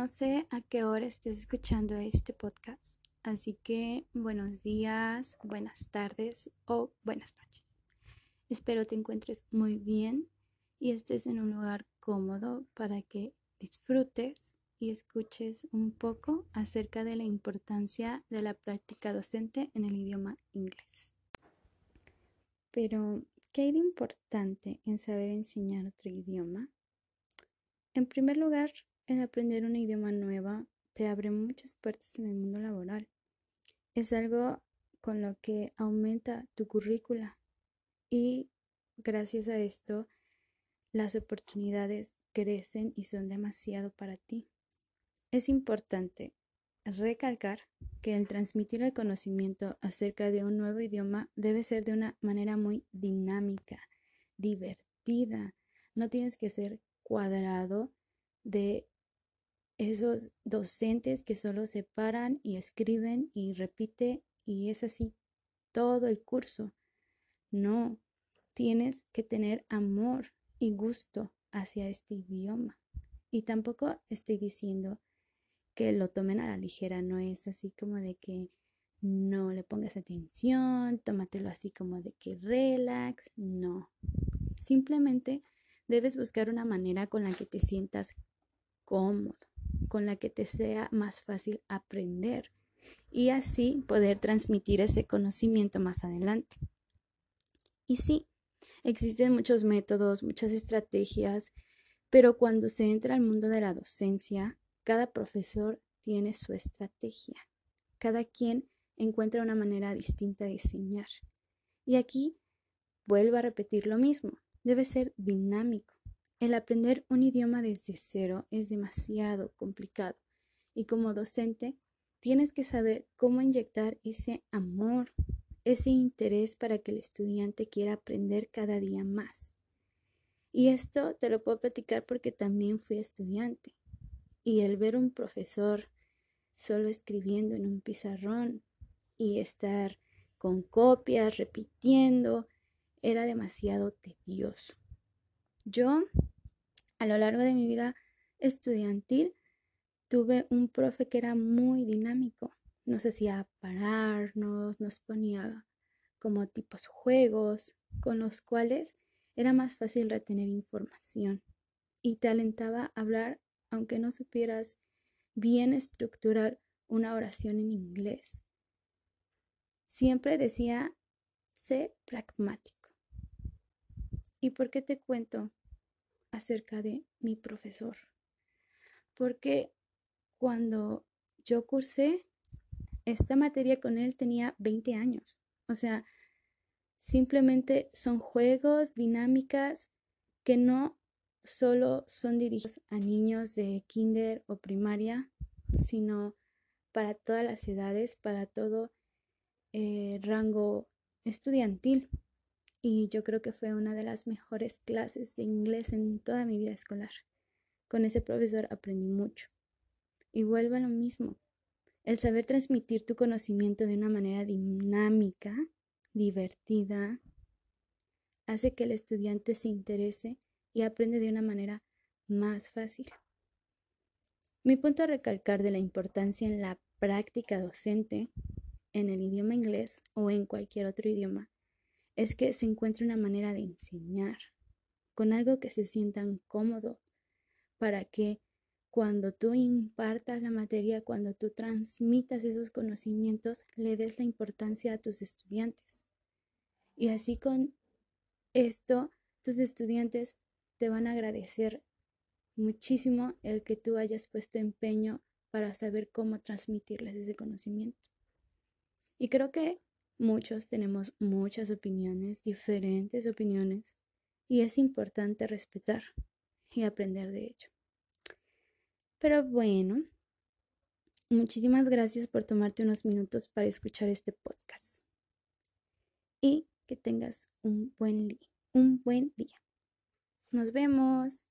No sé a qué hora estés escuchando este podcast, así que buenos días, buenas tardes o buenas noches. Espero te encuentres muy bien y estés en un lugar cómodo para que disfrutes y escuches un poco acerca de la importancia de la práctica docente en el idioma inglés. Pero, ¿qué hay de importante en saber enseñar otro idioma? En primer lugar, el aprender un idioma nuevo te abre muchas puertas en el mundo laboral. Es algo con lo que aumenta tu currícula y gracias a esto las oportunidades crecen y son demasiado para ti. Es importante recalcar que el transmitir el conocimiento acerca de un nuevo idioma debe ser de una manera muy dinámica, divertida. No tienes que ser cuadrado de esos docentes que solo se paran y escriben y repite y es así todo el curso. No, tienes que tener amor y gusto hacia este idioma. Y tampoco estoy diciendo que lo tomen a la ligera, no es así como de que no le pongas atención, tómatelo así como de que relax, no. Simplemente debes buscar una manera con la que te sientas cómodo, con la que te sea más fácil aprender y así poder transmitir ese conocimiento más adelante. Y sí, Existen muchos métodos, muchas estrategias, pero cuando se entra al mundo de la docencia, cada profesor tiene su estrategia. Cada quien encuentra una manera distinta de enseñar. Y aquí vuelvo a repetir lo mismo. Debe ser dinámico. El aprender un idioma desde cero es demasiado complicado. Y como docente, tienes que saber cómo inyectar ese amor, ese interés para que el estudiante quiera aprender cada día más. Y esto te lo puedo platicar porque también fui estudiante. Y el ver un profesor solo escribiendo en un pizarrón y estar con copias, repitiendo, era demasiado tedioso. Yo, a lo largo de mi vida estudiantil, tuve un profe que era muy dinámico nos hacía pararnos, nos ponía como tipos juegos con los cuales era más fácil retener información y te alentaba a hablar aunque no supieras bien estructurar una oración en inglés. Siempre decía, sé pragmático. ¿Y por qué te cuento acerca de mi profesor? Porque cuando yo cursé esta materia con él tenía 20 años. O sea, simplemente son juegos, dinámicas que no solo son dirigidos a niños de kinder o primaria, sino para todas las edades, para todo eh, rango estudiantil. Y yo creo que fue una de las mejores clases de inglés en toda mi vida escolar. Con ese profesor aprendí mucho. Y vuelvo a lo mismo. El saber transmitir tu conocimiento de una manera dinámica, divertida, hace que el estudiante se interese y aprende de una manera más fácil. Mi punto a recalcar de la importancia en la práctica docente en el idioma inglés o en cualquier otro idioma es que se encuentre una manera de enseñar con algo que se sientan cómodo para que cuando tú impartas la materia, cuando tú transmitas esos conocimientos, le des la importancia a tus estudiantes. Y así con esto, tus estudiantes te van a agradecer muchísimo el que tú hayas puesto empeño para saber cómo transmitirles ese conocimiento. Y creo que muchos tenemos muchas opiniones, diferentes opiniones, y es importante respetar y aprender de ello. Pero bueno, muchísimas gracias por tomarte unos minutos para escuchar este podcast. Y que tengas un buen, un buen día. Nos vemos.